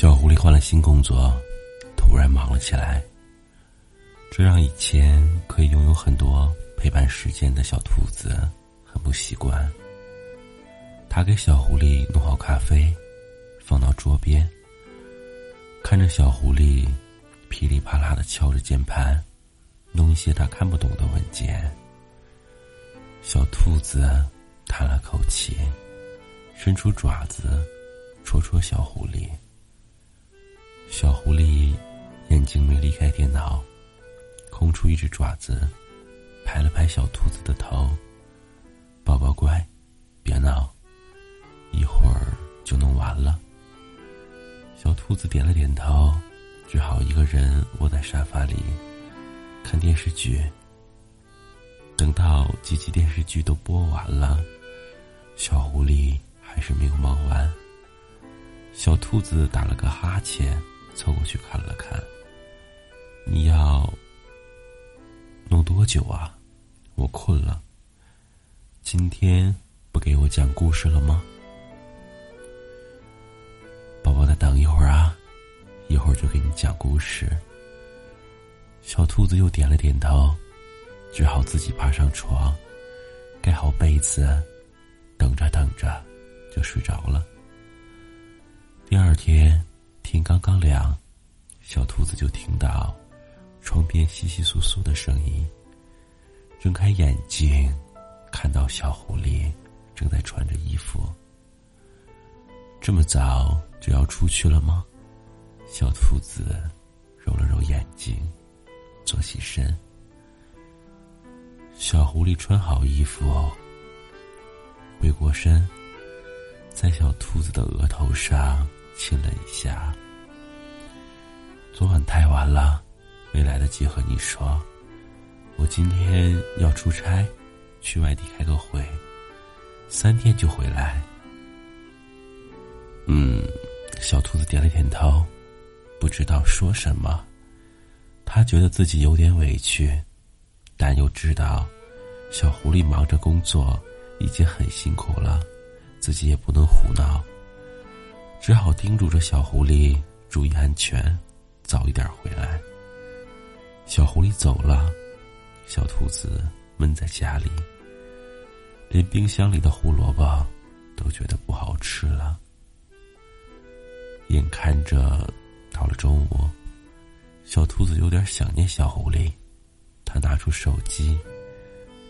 小狐狸换了新工作，突然忙了起来。这让以前可以拥有很多陪伴时间的小兔子很不习惯。他给小狐狸弄好咖啡，放到桌边，看着小狐狸噼里啪啦的敲着键盘，弄一些他看不懂的文件。小兔子叹了口气，伸出爪子戳戳小狐狸。小狐狸眼睛没离开电脑，空出一只爪子，拍了拍小兔子的头：“宝宝乖，别闹，一会儿就弄完了。”小兔子点了点头，只好一个人窝在沙发里看电视剧。等到几集电视剧都播完了，小狐狸还是没有忙完。小兔子打了个哈欠。凑过去看了看。你要弄多久啊？我困了。今天不给我讲故事了吗？宝宝，再等一会儿啊，一会儿就给你讲故事。小兔子又点了点头，只好自己爬上床，盖好被子，等着等着就睡着了。第二天。天刚刚亮，小兔子就听到窗边窸窸窣窣的声音。睁开眼睛，看到小狐狸正在穿着衣服。这么早就要出去了吗？小兔子揉了揉眼睛，坐起身。小狐狸穿好衣服，回过身，在小兔子的额头上。亲了一下。昨晚太晚了，没来得及和你说。我今天要出差，去外地开个会，三天就回来。嗯，小兔子点了点头，不知道说什么。他觉得自己有点委屈，但又知道小狐狸忙着工作已经很辛苦了，自己也不能胡闹。只好叮嘱着小狐狸注意安全，早一点回来。小狐狸走了，小兔子闷在家里，连冰箱里的胡萝卜都觉得不好吃了。眼看着到了中午，小兔子有点想念小狐狸，他拿出手机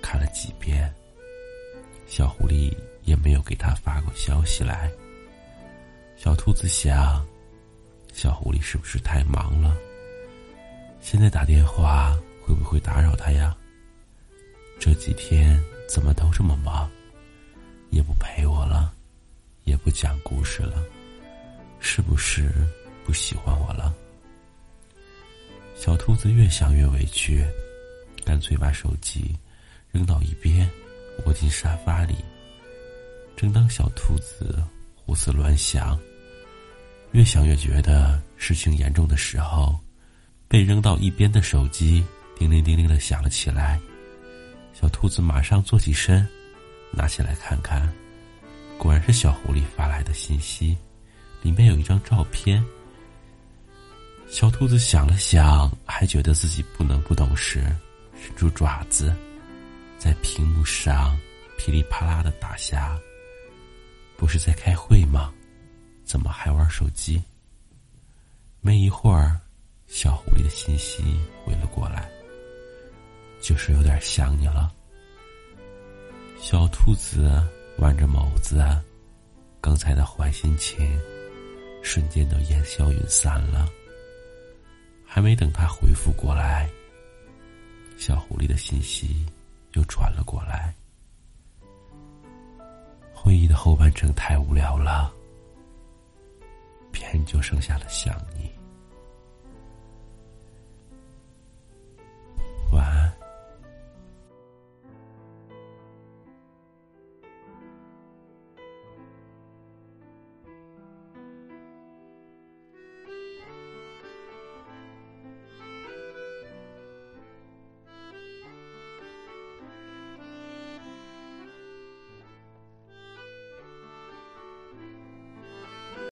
看了几遍，小狐狸也没有给他发过消息来。小兔子想，小狐狸是不是太忙了？现在打电话会不会打扰他呀？这几天怎么都这么忙，也不陪我了，也不讲故事了，是不是不喜欢我了？小兔子越想越委屈，干脆把手机扔到一边，窝进沙发里。正当小兔子胡思乱想。越想越觉得事情严重的时候，被扔到一边的手机叮铃叮铃的响了起来。小兔子马上坐起身，拿起来看看，果然是小狐狸发来的信息，里面有一张照片。小兔子想了想，还觉得自己不能不懂事，伸出爪子，在屏幕上噼里啪啦的打下。不是在开会吗？怎么还玩手机？没一会儿，小狐狸的信息回了过来，就是有点想你了。小兔子弯着眸子，刚才的坏心情瞬间都烟消云散了。还没等他回复过来，小狐狸的信息又传了过来。会议的后半程太无聊了。别人就剩下了想你。